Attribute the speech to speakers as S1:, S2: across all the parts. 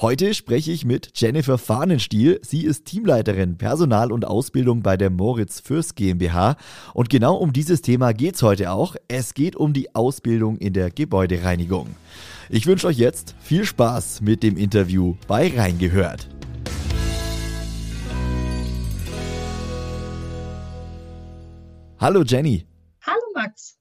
S1: Heute spreche ich mit Jennifer Fahnenstiel. Sie ist Teamleiterin Personal und Ausbildung bei der Moritz Fürst GmbH. Und genau um dieses Thema geht es heute auch. Es geht um die Ausbildung in der Gebäudereinigung. Ich wünsche euch jetzt viel Spaß mit dem Interview bei Reingehört. Hallo Jenny.
S2: Hallo Max.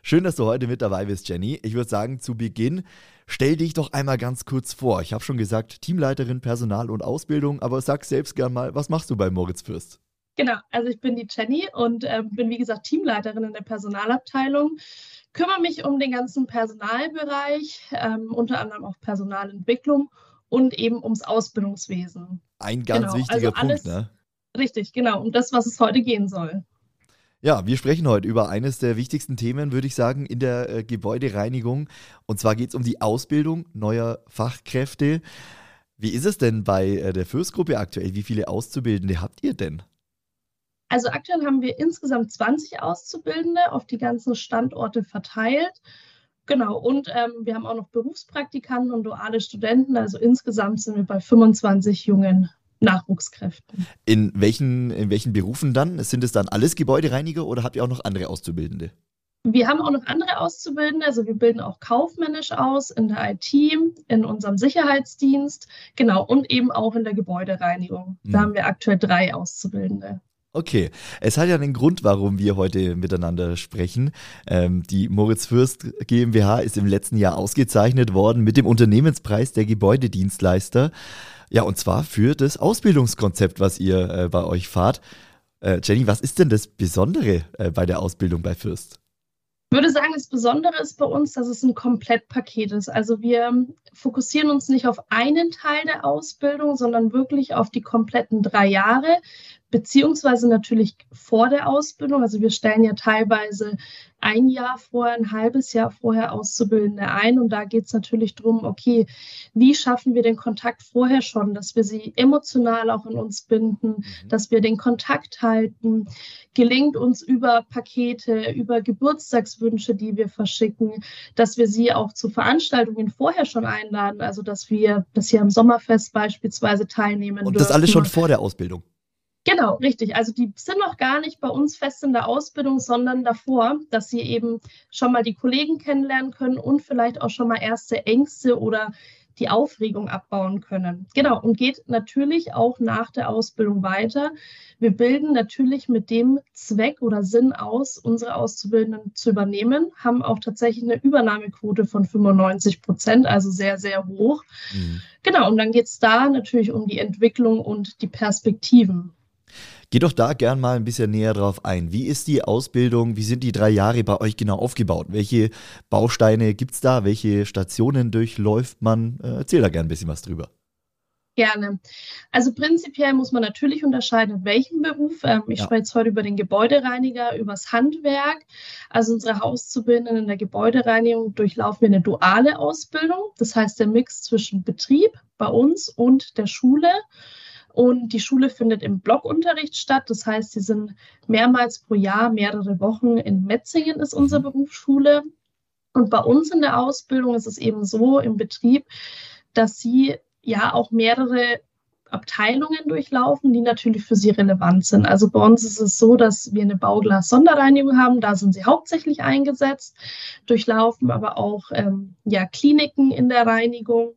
S1: Schön, dass du heute mit dabei bist, Jenny. Ich würde sagen, zu Beginn Stell dich doch einmal ganz kurz vor. Ich habe schon gesagt, Teamleiterin Personal und Ausbildung, aber sag selbst gern mal, was machst du bei Moritz Fürst?
S2: Genau, also ich bin die Jenny und äh, bin wie gesagt Teamleiterin in der Personalabteilung. Kümmere mich um den ganzen Personalbereich, ähm, unter anderem auch Personalentwicklung und eben ums Ausbildungswesen.
S1: Ein ganz genau, wichtiger also alles, Punkt, ne?
S2: Richtig, genau, um das, was es heute gehen soll.
S1: Ja, wir sprechen heute über eines der wichtigsten Themen, würde ich sagen, in der äh, Gebäudereinigung. Und zwar geht es um die Ausbildung neuer Fachkräfte. Wie ist es denn bei äh, der Fürstgruppe aktuell? Wie viele Auszubildende habt ihr denn?
S2: Also aktuell haben wir insgesamt 20 Auszubildende auf die ganzen Standorte verteilt. Genau, und ähm, wir haben auch noch Berufspraktikanten und duale Studenten. Also insgesamt sind wir bei 25 jungen Nachwuchskräften.
S1: In welchen, in welchen Berufen dann? Sind es dann alles Gebäudereiniger oder habt ihr auch noch andere Auszubildende?
S2: Wir haben auch noch andere Auszubildende, also wir bilden auch kaufmännisch aus in der IT, in unserem Sicherheitsdienst, genau, und eben auch in der Gebäudereinigung. Da hm. haben wir aktuell drei Auszubildende.
S1: Okay, es hat ja einen Grund, warum wir heute miteinander sprechen. Ähm, die Moritz Fürst GmbH ist im letzten Jahr ausgezeichnet worden mit dem Unternehmenspreis der Gebäudedienstleister. Ja, und zwar für das Ausbildungskonzept, was ihr äh, bei euch fahrt. Äh, Jenny, was ist denn das Besondere äh, bei der Ausbildung bei Fürst?
S2: Ich würde sagen, das Besondere ist bei uns, dass es ein Komplettpaket ist. Also wir fokussieren uns nicht auf einen Teil der Ausbildung, sondern wirklich auf die kompletten drei Jahre beziehungsweise natürlich vor der Ausbildung. Also wir stellen ja teilweise ein Jahr vorher, ein halbes Jahr vorher Auszubildende ein. Und da geht es natürlich darum, okay, wie schaffen wir den Kontakt vorher schon, dass wir sie emotional auch in uns binden, mhm. dass wir den Kontakt halten. Gelingt uns über Pakete, über Geburtstagswünsche, die wir verschicken, dass wir sie auch zu Veranstaltungen vorher schon einladen. Also dass wir, dass sie am Sommerfest beispielsweise teilnehmen.
S1: Und das dürfen. alles schon vor der Ausbildung.
S2: Genau, richtig. Also die sind noch gar nicht bei uns fest in der Ausbildung, sondern davor, dass sie eben schon mal die Kollegen kennenlernen können und vielleicht auch schon mal erste Ängste oder die Aufregung abbauen können. Genau, und geht natürlich auch nach der Ausbildung weiter. Wir bilden natürlich mit dem Zweck oder Sinn aus, unsere Auszubildenden zu übernehmen, haben auch tatsächlich eine Übernahmequote von 95 Prozent, also sehr, sehr hoch. Mhm. Genau, und dann geht es da natürlich um die Entwicklung und die Perspektiven.
S1: Geh doch da gern mal ein bisschen näher drauf ein. Wie ist die Ausbildung? Wie sind die drei Jahre bei euch genau aufgebaut? Welche Bausteine gibt es da? Welche Stationen durchläuft man? Äh, erzähl da gern ein bisschen was drüber.
S2: Gerne. Also prinzipiell muss man natürlich unterscheiden, welchen Beruf. Ähm, ich ja. spreche jetzt heute über den Gebäudereiniger, übers Handwerk. Also unsere Auszubildenden in der Gebäudereinigung durchlaufen wir eine duale Ausbildung. Das heißt der Mix zwischen Betrieb bei uns und der Schule. Und die Schule findet im Blockunterricht statt. Das heißt, sie sind mehrmals pro Jahr, mehrere Wochen in Metzingen ist unsere mhm. Berufsschule. Und bei uns in der Ausbildung ist es eben so im Betrieb, dass sie ja auch mehrere Abteilungen durchlaufen, die natürlich für sie relevant sind. Also bei uns ist es so, dass wir eine Bauglas-Sonderreinigung haben, da sind sie hauptsächlich eingesetzt, durchlaufen aber auch ähm, ja, Kliniken in der Reinigung.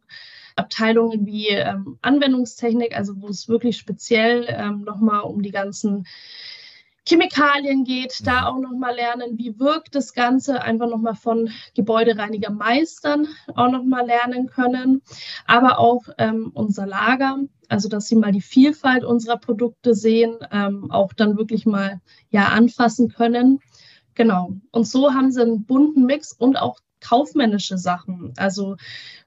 S2: Abteilungen wie ähm, Anwendungstechnik, also wo es wirklich speziell ähm, nochmal um die ganzen Chemikalien geht, da mhm. auch nochmal lernen, wie wirkt das Ganze, einfach nochmal von Gebäudereinigermeistern auch nochmal lernen können, aber auch ähm, unser Lager, also dass sie mal die Vielfalt unserer Produkte sehen, ähm, auch dann wirklich mal ja anfassen können. Genau. Und so haben sie einen bunten Mix und auch kaufmännische Sachen. Also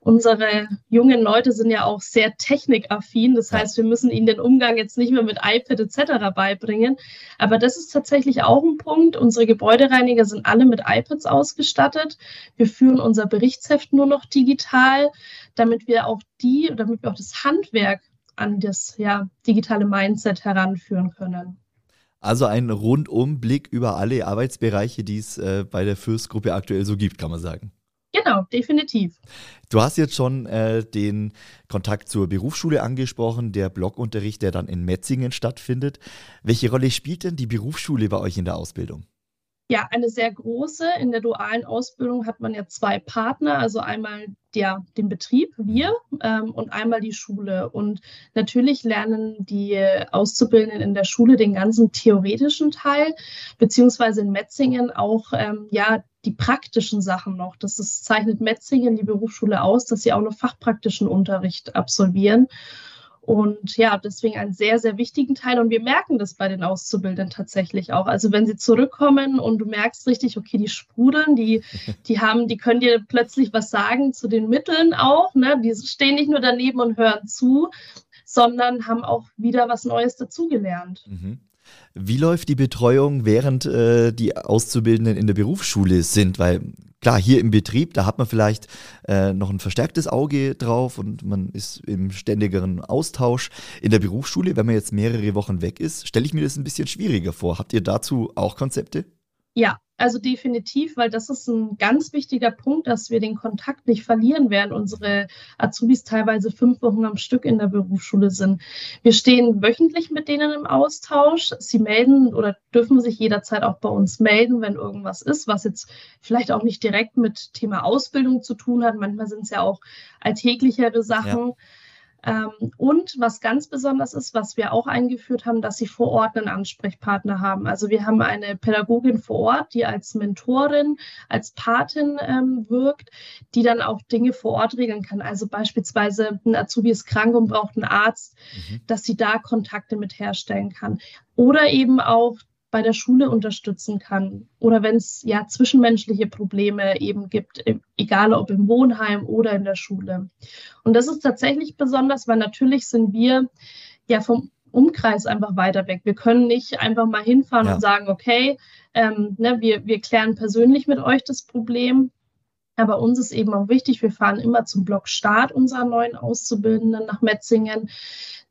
S2: unsere jungen Leute sind ja auch sehr technikaffin. Das heißt, wir müssen ihnen den Umgang jetzt nicht mehr mit iPad etc. beibringen. Aber das ist tatsächlich auch ein Punkt. Unsere Gebäudereiniger sind alle mit iPads ausgestattet. Wir führen unser Berichtsheft nur noch digital, damit wir auch die, damit wir auch das Handwerk an das ja, digitale Mindset heranführen können.
S1: Also ein Rundumblick über alle Arbeitsbereiche, die es äh, bei der Fürstgruppe aktuell so gibt, kann man sagen.
S2: Genau, definitiv.
S1: Du hast jetzt schon äh, den Kontakt zur Berufsschule angesprochen, der Blockunterricht, der dann in Metzingen stattfindet. Welche Rolle spielt denn die Berufsschule bei euch in der Ausbildung?
S2: Ja, eine sehr große. In der dualen Ausbildung hat man ja zwei Partner, also einmal der, den Betrieb, wir, ähm, und einmal die Schule. Und natürlich lernen die Auszubildenden in der Schule den ganzen theoretischen Teil, beziehungsweise in Metzingen auch ähm, ja die praktischen Sachen noch. Das ist, zeichnet Metzingen, die Berufsschule aus, dass sie auch noch fachpraktischen Unterricht absolvieren. Und ja, deswegen einen sehr, sehr wichtigen Teil. Und wir merken das bei den Auszubildenden tatsächlich auch. Also wenn sie zurückkommen und du merkst richtig, okay, die sprudeln, die, die haben, die können dir plötzlich was sagen zu den Mitteln auch. Ne? Die stehen nicht nur daneben und hören zu, sondern haben auch wieder was Neues dazugelernt. Mhm.
S1: Wie läuft die Betreuung, während äh, die Auszubildenden in der Berufsschule sind? Weil klar, hier im Betrieb, da hat man vielleicht äh, noch ein verstärktes Auge drauf und man ist im ständigeren Austausch. In der Berufsschule, wenn man jetzt mehrere Wochen weg ist, stelle ich mir das ein bisschen schwieriger vor. Habt ihr dazu auch Konzepte?
S2: Ja, also definitiv, weil das ist ein ganz wichtiger Punkt, dass wir den Kontakt nicht verlieren, während unsere Azubis teilweise fünf Wochen am Stück in der Berufsschule sind. Wir stehen wöchentlich mit denen im Austausch. Sie melden oder dürfen sich jederzeit auch bei uns melden, wenn irgendwas ist, was jetzt vielleicht auch nicht direkt mit Thema Ausbildung zu tun hat. Manchmal sind es ja auch alltäglichere Sachen. Ja. Ähm, und was ganz besonders ist, was wir auch eingeführt haben, dass sie vor Ort einen Ansprechpartner haben. Also wir haben eine Pädagogin vor Ort, die als Mentorin, als Patin ähm, wirkt, die dann auch Dinge vor Ort regeln kann. Also beispielsweise ein Azubi ist krank und braucht einen Arzt, mhm. dass sie da Kontakte mit herstellen kann. Oder eben auch bei der Schule unterstützen kann oder wenn es ja zwischenmenschliche Probleme eben gibt, egal ob im Wohnheim oder in der Schule. Und das ist tatsächlich besonders, weil natürlich sind wir ja vom Umkreis einfach weiter weg. Wir können nicht einfach mal hinfahren ja. und sagen, okay, ähm, ne, wir, wir klären persönlich mit euch das Problem. Aber uns ist eben auch wichtig, wir fahren immer zum Block Start unserer neuen Auszubildenden nach Metzingen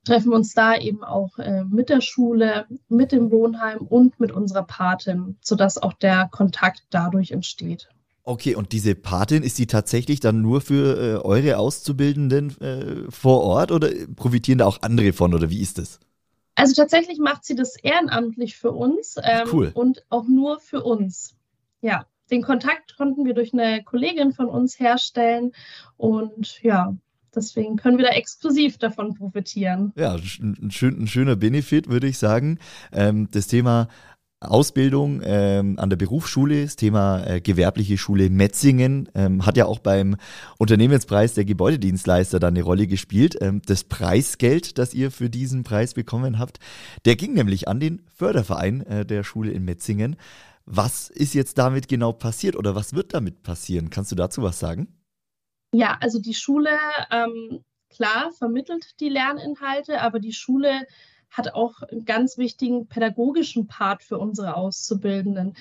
S2: treffen uns da eben auch äh, mit der Schule, mit dem Wohnheim und mit unserer Patin, sodass auch der Kontakt dadurch entsteht.
S1: Okay, und diese Patin, ist die tatsächlich dann nur für äh, eure Auszubildenden äh, vor Ort oder profitieren da auch andere von oder wie ist das?
S2: Also tatsächlich macht sie das ehrenamtlich für uns ähm, cool. und auch nur für uns. Ja, den Kontakt konnten wir durch eine Kollegin von uns herstellen und ja, Deswegen können wir da exklusiv davon profitieren.
S1: Ja, ein, schön, ein schöner Benefit, würde ich sagen. Ähm, das Thema Ausbildung ähm, an der Berufsschule, das Thema äh, gewerbliche Schule Metzingen, ähm, hat ja auch beim Unternehmenspreis der Gebäudedienstleister dann eine Rolle gespielt. Ähm, das Preisgeld, das ihr für diesen Preis bekommen habt, der ging nämlich an den Förderverein äh, der Schule in Metzingen. Was ist jetzt damit genau passiert oder was wird damit passieren? Kannst du dazu was sagen?
S2: Ja, also die Schule, ähm, klar, vermittelt die Lerninhalte, aber die Schule hat auch einen ganz wichtigen pädagogischen Part für unsere Auszubildenden.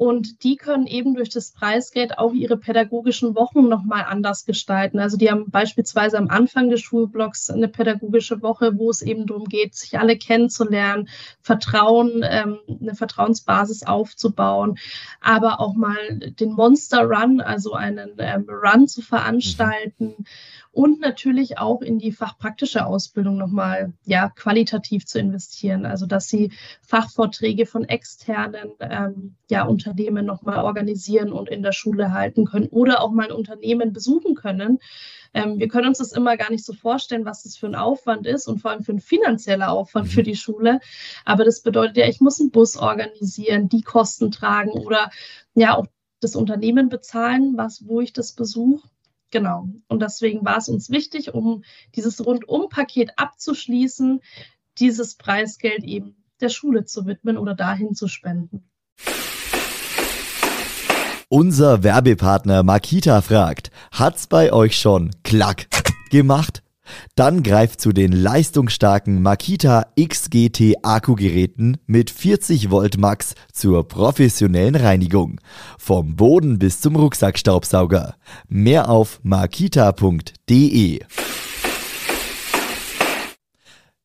S2: Und die können eben durch das Preisgeld auch ihre pädagogischen Wochen nochmal anders gestalten. Also die haben beispielsweise am Anfang des Schulblocks eine pädagogische Woche, wo es eben darum geht, sich alle kennenzulernen, Vertrauen, ähm, eine Vertrauensbasis aufzubauen, aber auch mal den Monster Run, also einen ähm, Run zu veranstalten. Und natürlich auch in die fachpraktische Ausbildung nochmal ja, qualitativ zu investieren. Also dass sie Fachvorträge von externen ähm, ja, Unternehmen nochmal organisieren und in der Schule halten können oder auch mal ein Unternehmen besuchen können. Ähm, wir können uns das immer gar nicht so vorstellen, was das für ein Aufwand ist und vor allem für ein finanzieller Aufwand für mhm. die Schule. Aber das bedeutet ja, ich muss einen Bus organisieren, die Kosten tragen oder ja auch das Unternehmen bezahlen, was, wo ich das besuche. Genau. Und deswegen war es uns wichtig, um dieses Rundum-Paket abzuschließen, dieses Preisgeld eben der Schule zu widmen oder dahin zu spenden.
S1: Unser Werbepartner Makita fragt, hat's bei euch schon klack gemacht? Dann greift zu den leistungsstarken Makita XGT Akkugeräten mit 40 Volt Max zur professionellen Reinigung. Vom Boden bis zum Rucksackstaubsauger. Mehr auf makita.de.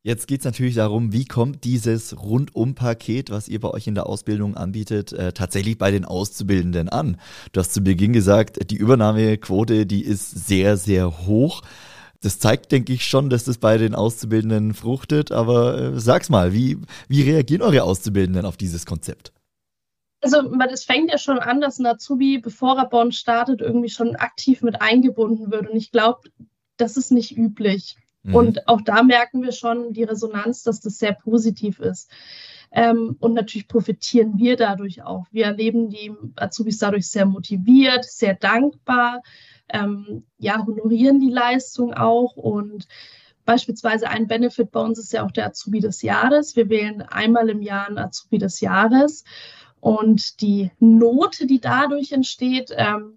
S1: Jetzt geht es natürlich darum, wie kommt dieses Rundum-Paket, was ihr bei euch in der Ausbildung anbietet, äh, tatsächlich bei den Auszubildenden an? Du hast zu Beginn gesagt, die Übernahmequote, die ist sehr, sehr hoch. Das zeigt, denke ich, schon, dass das bei den Auszubildenden fruchtet. Aber äh, sag's mal, wie, wie reagieren eure Auszubildenden auf dieses Konzept?
S2: Also, es fängt ja schon an, dass ein Azubi, bevor er Bond startet, irgendwie schon aktiv mit eingebunden wird. Und ich glaube, das ist nicht üblich. Mhm. Und auch da merken wir schon die Resonanz, dass das sehr positiv ist. Ähm, und natürlich profitieren wir dadurch auch. Wir erleben die Azubis dadurch sehr motiviert, sehr dankbar, ähm, ja, honorieren die Leistung auch und Beispielsweise ein Benefit bei uns ist ja auch der Azubi des Jahres. Wir wählen einmal im Jahr einen Azubi des Jahres. Und die Note, die dadurch entsteht, ähm,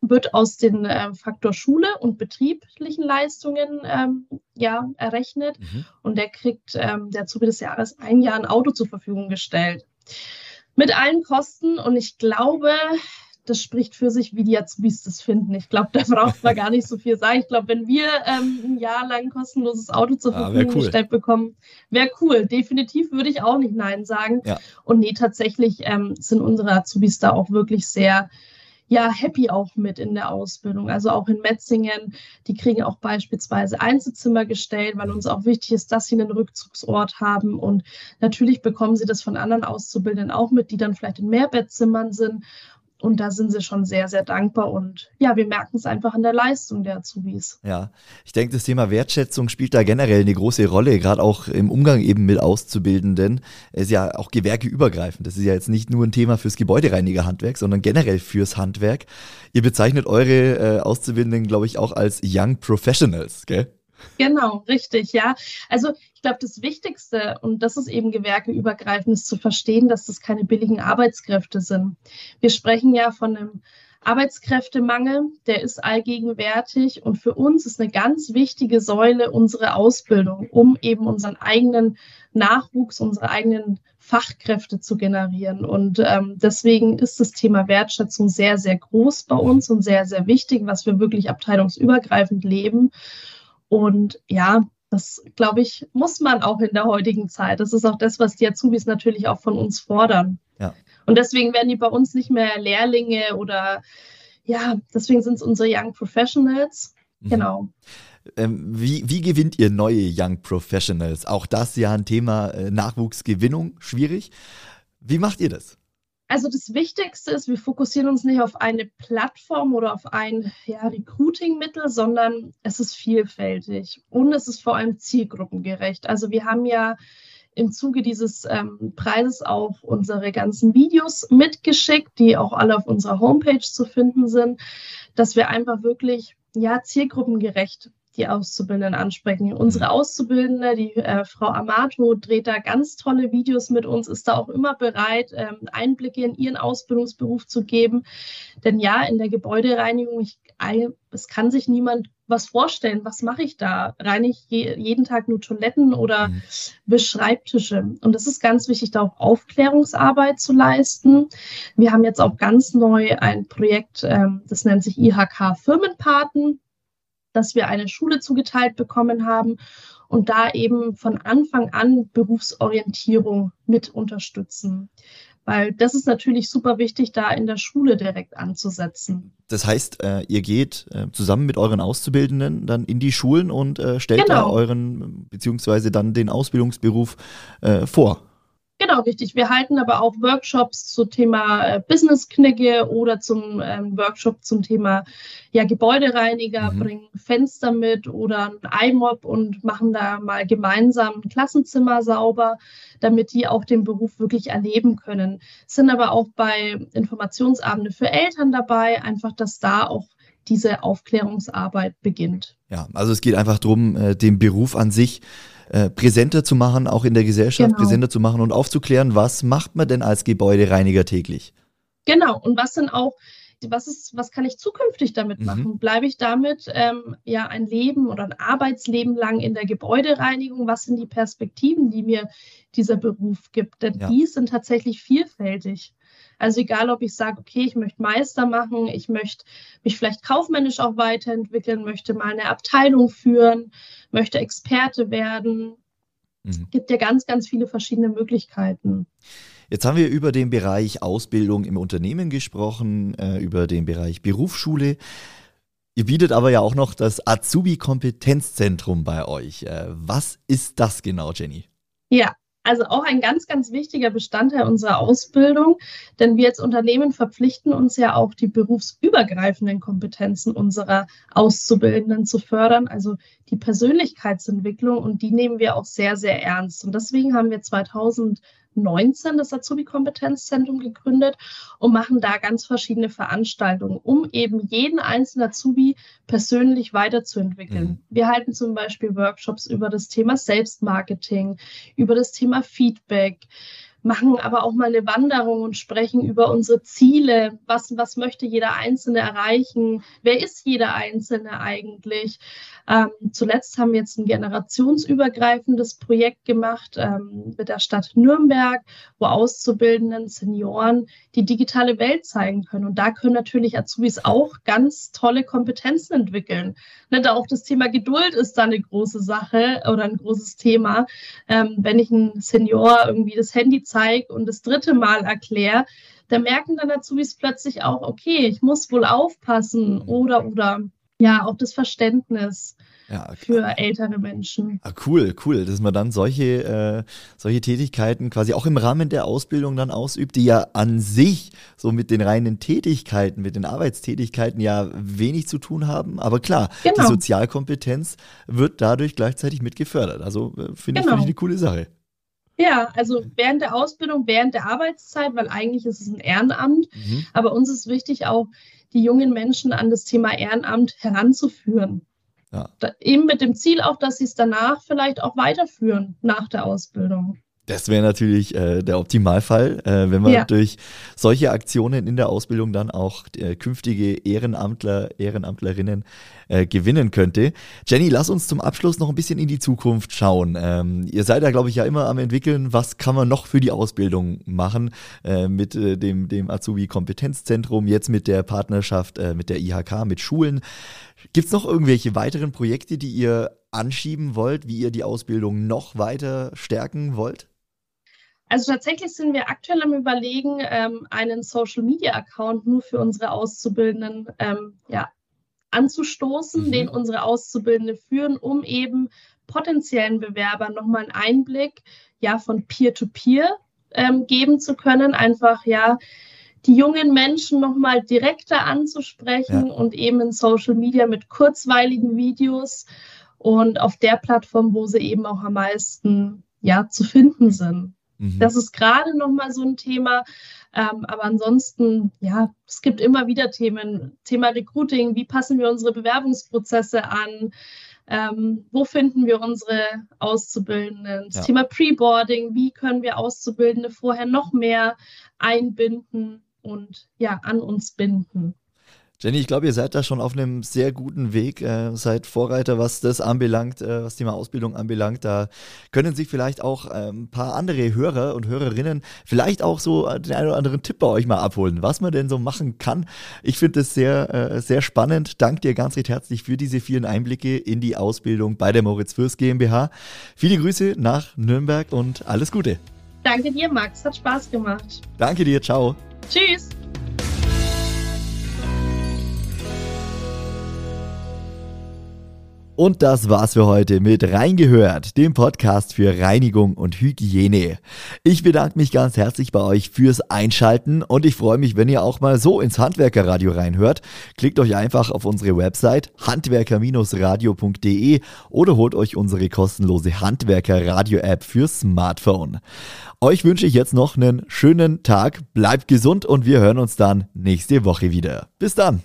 S2: wird aus dem äh, Faktor Schule und betrieblichen Leistungen ähm, ja, errechnet. Mhm. Und der kriegt ähm, der Zuge des Jahres ein Jahr ein Auto zur Verfügung gestellt. Mit allen Kosten. Und ich glaube, das spricht für sich, wie die Azubis das finden. Ich glaube, da braucht man gar nicht so viel sagen. Ich glaube, wenn wir ähm, ein Jahr lang kostenloses Auto zur ah, Verfügung ah, cool. gestellt bekommen, wäre cool. Definitiv würde ich auch nicht Nein sagen. Ja. Und nee, tatsächlich ähm, sind unsere Azubis da auch wirklich sehr ja happy auch mit in der Ausbildung. Also auch in Metzingen, die kriegen auch beispielsweise Einzelzimmer gestellt, weil uns auch wichtig ist, dass sie einen Rückzugsort haben. Und natürlich bekommen sie das von anderen Auszubildenden auch mit, die dann vielleicht in Mehrbettzimmern sind. Und da sind sie schon sehr, sehr dankbar. Und ja, wir merken es einfach an der Leistung der Azubis.
S1: Ja, ich denke, das Thema Wertschätzung spielt da generell eine große Rolle, gerade auch im Umgang eben mit Auszubildenden. Es ist ja auch gewerkeübergreifend. Das ist ja jetzt nicht nur ein Thema fürs Gebäudereinigerhandwerk, sondern generell fürs Handwerk. Ihr bezeichnet eure äh, Auszubildenden, glaube ich, auch als Young Professionals, gell?
S2: Genau, richtig, ja. Also ich glaube, das Wichtigste, und das ist eben gewerkeübergreifend, ist zu verstehen, dass das keine billigen Arbeitskräfte sind. Wir sprechen ja von einem Arbeitskräftemangel, der ist allgegenwärtig und für uns ist eine ganz wichtige Säule unsere Ausbildung, um eben unseren eigenen Nachwuchs, unsere eigenen Fachkräfte zu generieren. Und ähm, deswegen ist das Thema Wertschätzung sehr, sehr groß bei uns und sehr, sehr wichtig, was wir wirklich abteilungsübergreifend leben. Und ja, das, glaube ich, muss man auch in der heutigen Zeit. Das ist auch das, was die Azubis natürlich auch von uns fordern. Ja. Und deswegen werden die bei uns nicht mehr Lehrlinge oder ja, deswegen sind es unsere Young Professionals. Mhm. Genau.
S1: Ähm, wie, wie gewinnt ihr neue Young Professionals? Auch das ja ein Thema äh, Nachwuchsgewinnung, schwierig. Wie macht ihr das?
S2: Also das Wichtigste ist, wir fokussieren uns nicht auf eine Plattform oder auf ein ja, Recruiting-Mittel, sondern es ist vielfältig und es ist vor allem zielgruppengerecht. Also wir haben ja im Zuge dieses ähm, Preises auch unsere ganzen Videos mitgeschickt, die auch alle auf unserer Homepage zu finden sind, dass wir einfach wirklich ja zielgruppengerecht die Auszubildenden ansprechen. Unsere mhm. Auszubildende, die äh, Frau Amato, dreht da ganz tolle Videos mit uns, ist da auch immer bereit, ähm, Einblicke in ihren Ausbildungsberuf zu geben. Denn ja, in der Gebäudereinigung, ich, es kann sich niemand was vorstellen. Was mache ich da? Reinige ich je, jeden Tag nur Toiletten oder mhm. Beschreibtische? Und es ist ganz wichtig, da auch Aufklärungsarbeit zu leisten. Wir haben jetzt auch ganz neu ein Projekt, ähm, das nennt sich IHK Firmenpaten dass wir eine Schule zugeteilt bekommen haben und da eben von Anfang an Berufsorientierung mit unterstützen. Weil das ist natürlich super wichtig, da in der Schule direkt anzusetzen.
S1: Das heißt, äh, ihr geht äh, zusammen mit euren Auszubildenden dann in die Schulen und äh, stellt genau. da euren, beziehungsweise dann den Ausbildungsberuf vor.
S2: Genau, richtig. Wir halten aber auch Workshops zum Thema äh, Business-Knigge oder zum ähm, Workshop zum Thema ja, Gebäudereiniger, mhm. bringen Fenster mit oder ein iMob und machen da mal gemeinsam ein Klassenzimmer sauber, damit die auch den Beruf wirklich erleben können. Sind aber auch bei Informationsabende für Eltern dabei, einfach, dass da auch diese Aufklärungsarbeit beginnt.
S1: Ja, also es geht einfach darum, äh, den Beruf an sich äh, präsenter zu machen, auch in der Gesellschaft genau. präsenter zu machen und aufzuklären, was macht man denn als Gebäudereiniger täglich?
S2: Genau. Und was sind auch was ist, was kann ich zukünftig damit mhm. machen? Bleibe ich damit ähm, ja ein Leben oder ein Arbeitsleben lang in der Gebäudereinigung? Was sind die Perspektiven, die mir dieser Beruf gibt? Denn ja. die sind tatsächlich vielfältig. Also egal, ob ich sage, okay, ich möchte Meister machen, ich möchte mich vielleicht kaufmännisch auch weiterentwickeln, möchte mal eine Abteilung führen, möchte Experte werden. Es mhm. gibt ja ganz, ganz viele verschiedene Möglichkeiten.
S1: Jetzt haben wir über den Bereich Ausbildung im Unternehmen gesprochen, äh, über den Bereich Berufsschule. Ihr bietet aber ja auch noch das Azubi-Kompetenzzentrum bei euch. Äh, was ist das genau, Jenny?
S2: Ja, also auch ein ganz, ganz wichtiger Bestandteil unserer Ausbildung, denn wir als Unternehmen verpflichten uns ja auch, die berufsübergreifenden Kompetenzen unserer Auszubildenden zu fördern, also die Persönlichkeitsentwicklung und die nehmen wir auch sehr, sehr ernst. Und deswegen haben wir 2000 19 das Azubi-Kompetenzzentrum gegründet und machen da ganz verschiedene Veranstaltungen, um eben jeden einzelnen Azubi persönlich weiterzuentwickeln. Mhm. Wir halten zum Beispiel Workshops über das Thema Selbstmarketing, über das Thema Feedback, machen aber auch mal eine Wanderung und sprechen über unsere Ziele. Was, was möchte jeder Einzelne erreichen? Wer ist jeder Einzelne eigentlich? Ähm, zuletzt haben wir jetzt ein generationsübergreifendes Projekt gemacht ähm, mit der Stadt Nürnberg, wo Auszubildenden Senioren die digitale Welt zeigen können. Und da können natürlich Azubis auch ganz tolle Kompetenzen entwickeln. Ne, da auch das Thema Geduld ist da eine große Sache oder ein großes Thema. Ähm, wenn ich einen Senior irgendwie das Handy zeige und das dritte Mal erkläre, da merken dann Azubis plötzlich auch, okay, ich muss wohl aufpassen oder oder ja, auch das Verständnis ja, für ältere Menschen.
S1: Ah, cool, cool, dass man dann solche, äh, solche Tätigkeiten quasi auch im Rahmen der Ausbildung dann ausübt, die ja an sich so mit den reinen Tätigkeiten, mit den Arbeitstätigkeiten ja wenig zu tun haben. Aber klar, genau. die Sozialkompetenz wird dadurch gleichzeitig mit gefördert. Also äh, finde genau. ich, find ich eine coole Sache.
S2: Ja, also während der Ausbildung, während der Arbeitszeit, weil eigentlich ist es ein Ehrenamt, mhm. aber uns ist wichtig auch, die jungen Menschen an das Thema Ehrenamt heranzuführen. Ja. Da, eben mit dem Ziel auch, dass sie es danach vielleicht auch weiterführen nach der Ausbildung.
S1: Das wäre natürlich äh, der Optimalfall, äh, wenn man ja. durch solche Aktionen in der Ausbildung dann auch äh, künftige Ehrenamtler, Ehrenamtlerinnen äh, gewinnen könnte. Jenny, lass uns zum Abschluss noch ein bisschen in die Zukunft schauen. Ähm, ihr seid ja, glaube ich, ja immer am entwickeln, was kann man noch für die Ausbildung machen äh, mit äh, dem, dem Azubi-Kompetenzzentrum, jetzt mit der Partnerschaft mit der IHK, mit Schulen. Gibt es noch irgendwelche weiteren Projekte, die ihr anschieben wollt, wie ihr die Ausbildung noch weiter stärken wollt?
S2: Also tatsächlich sind wir aktuell am Überlegen, ähm, einen Social-Media-Account nur für unsere Auszubildenden ähm, ja, anzustoßen, mhm. den unsere Auszubildende führen, um eben potenziellen Bewerbern nochmal einen Einblick ja, von Peer-to-Peer -Peer, ähm, geben zu können. Einfach ja die jungen Menschen nochmal direkter anzusprechen ja. und eben in Social Media mit kurzweiligen Videos und auf der Plattform, wo sie eben auch am meisten ja, zu finden sind. Mhm. Das ist gerade nochmal so ein Thema. Ähm, aber ansonsten, ja, es gibt immer wieder Themen. Thema Recruiting, wie passen wir unsere Bewerbungsprozesse an? Ähm, wo finden wir unsere Auszubildenden? Das ja. Thema Preboarding, wie können wir Auszubildende vorher noch mehr einbinden und ja, an uns binden?
S1: Jenny, ich glaube, ihr seid da schon auf einem sehr guten Weg, äh, seid Vorreiter, was das anbelangt, äh, was Thema Ausbildung anbelangt. Da können sich vielleicht auch äh, ein paar andere Hörer und Hörerinnen vielleicht auch so den einen oder anderen Tipp bei euch mal abholen, was man denn so machen kann. Ich finde das sehr, äh, sehr spannend. Dank dir ganz recht herzlich für diese vielen Einblicke in die Ausbildung bei der Moritz Fürst GmbH. Viele Grüße nach Nürnberg und alles Gute.
S2: Danke dir, Max. Hat Spaß gemacht.
S1: Danke dir. Ciao.
S2: Tschüss.
S1: Und das war's für heute mit Reingehört, dem Podcast für Reinigung und Hygiene. Ich bedanke mich ganz herzlich bei euch fürs Einschalten und ich freue mich, wenn ihr auch mal so ins Handwerkerradio reinhört. Klickt euch einfach auf unsere Website handwerker-radio.de oder holt euch unsere kostenlose Handwerker-Radio-App fürs Smartphone. Euch wünsche ich jetzt noch einen schönen Tag, bleibt gesund und wir hören uns dann nächste Woche wieder. Bis dann!